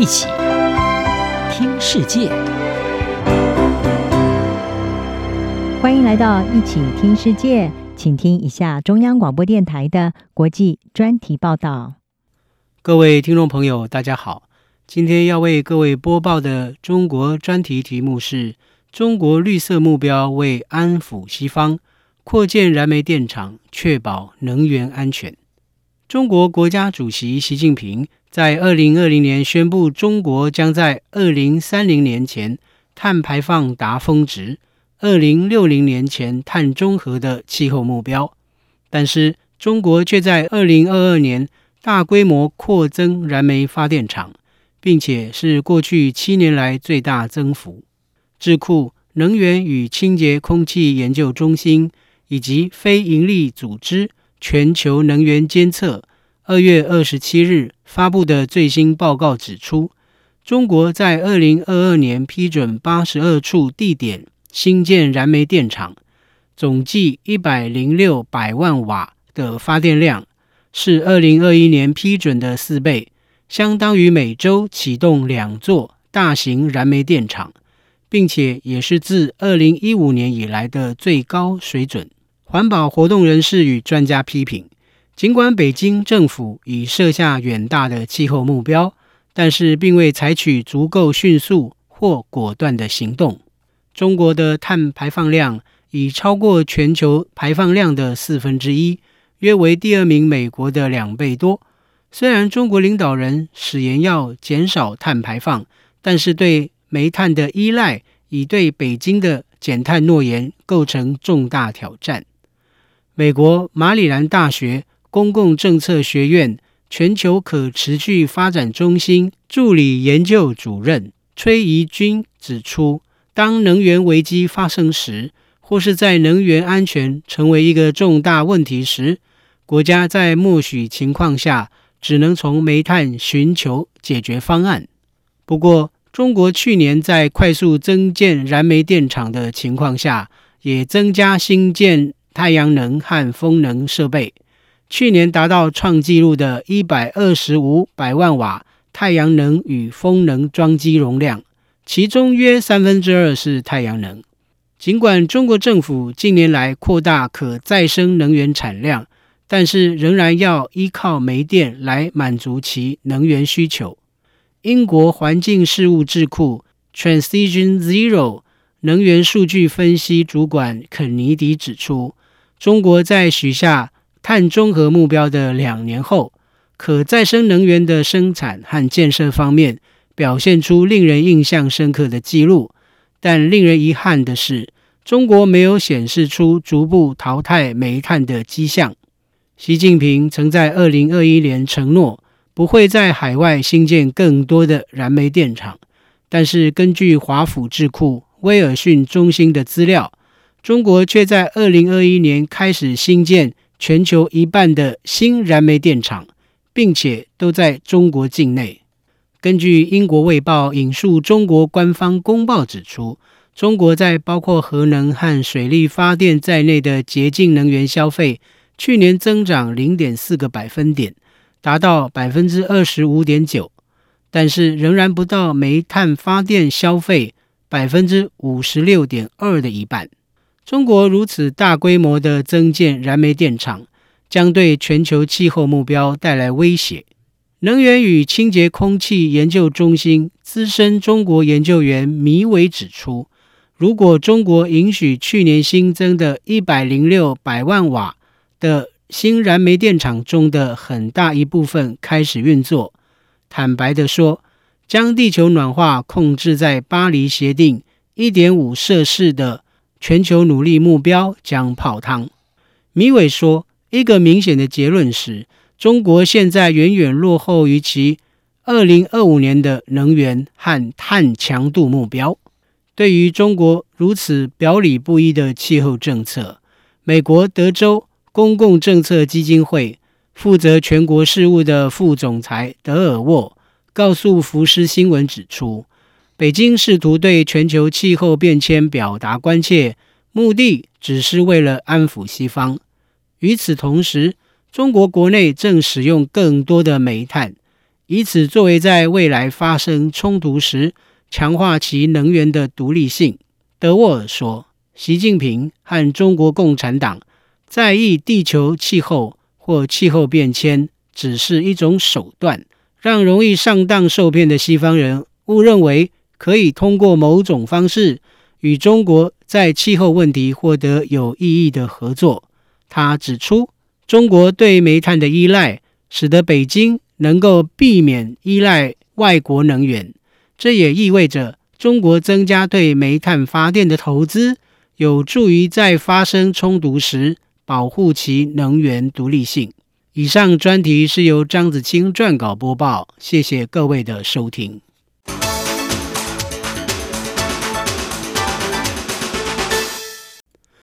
一起听世界，欢迎来到一起听世界，请听一下中央广播电台的国际专题报道。各位听众朋友，大家好，今天要为各位播报的中国专题题目是：中国绿色目标为安抚西方，扩建燃煤电厂，确保能源安全。中国国家主席习近平在二零二零年宣布，中国将在二零三零年前碳排放达峰值，二零六零年前碳中和的气候目标。但是，中国却在二零二二年大规模扩增燃煤发电厂，并且是过去七年来最大增幅。智库能源与清洁空气研究中心以及非营利组织。全球能源监测二月二十七日发布的最新报告指出，中国在二零二二年批准八十二处地点新建燃煤电厂，总计一百零六百万瓦的发电量，是二零二一年批准的四倍，相当于每周启动两座大型燃煤电厂，并且也是自二零一五年以来的最高水准。环保活动人士与专家批评，尽管北京政府已设下远大的气候目标，但是并未采取足够迅速或果断的行动。中国的碳排放量已超过全球排放量的四分之一，约为第二名美国的两倍多。虽然中国领导人誓言要减少碳排放，但是对煤炭的依赖已对北京的减碳诺言构成重大挑战。美国马里兰大学公共政策学院全球可持续发展中心助理研究主任崔怡君指出，当能源危机发生时，或是在能源安全成为一个重大问题时，国家在默许情况下，只能从煤炭寻求解决方案。不过，中国去年在快速增建燃煤电厂的情况下，也增加新建。太阳能和风能设备，去年达到创纪录的一百二十五百万瓦太阳能与风能装机容量，其中约三分之二是太阳能。尽管中国政府近年来扩大可再生能源产量，但是仍然要依靠煤电来满足其能源需求。英国环境事务智库 Transition Zero 能源数据分析主管肯尼迪指出。中国在许下碳中和目标的两年后，可再生能源的生产和建设方面表现出令人印象深刻的记录，但令人遗憾的是，中国没有显示出逐步淘汰煤炭的迹象。习近平曾在二零二一年承诺不会在海外新建更多的燃煤电厂，但是根据华府智库威尔逊中心的资料。中国却在二零二一年开始新建全球一半的新燃煤电厂，并且都在中国境内。根据英国卫报引述中国官方公报指出，中国在包括核能和水力发电在内的洁净能源消费，去年增长零点四个百分点，达到百分之二十五点九，但是仍然不到煤炭发电消费百分之五十六点二的一半。中国如此大规模的增建燃煤电厂，将对全球气候目标带来威胁。能源与清洁空气研究中心资深中国研究员米伟指出，如果中国允许去年新增的一百零六百万瓦的新燃煤电厂中的很大一部分开始运作，坦白地说，将地球暖化控制在巴黎协定一点五摄氏的。全球努力目标将泡汤。米伟说：“一个明显的结论是，中国现在远远落后于其二零二五年的能源和碳强度目标。对于中国如此表里不一的气候政策，美国德州公共政策基金会负责全国事务的副总裁德尔沃告诉福斯新闻指出。”北京试图对全球气候变迁表达关切，目的只是为了安抚西方。与此同时，中国国内正使用更多的煤炭，以此作为在未来发生冲突时强化其能源的独立性。德沃尔说：“习近平和中国共产党在意地球气候或气候变迁，只是一种手段，让容易上当受骗的西方人误认为可以通过某种方式与中国在气候问题获得有意义的合作。”他指出，中国对煤炭的依赖使得北京能够避免依赖外国能源，这也意味着中国增加对煤炭发电的投资，有助于在发生冲突时保护其能源独立性。以上专题是由张子清撰稿播报，谢谢各位的收听。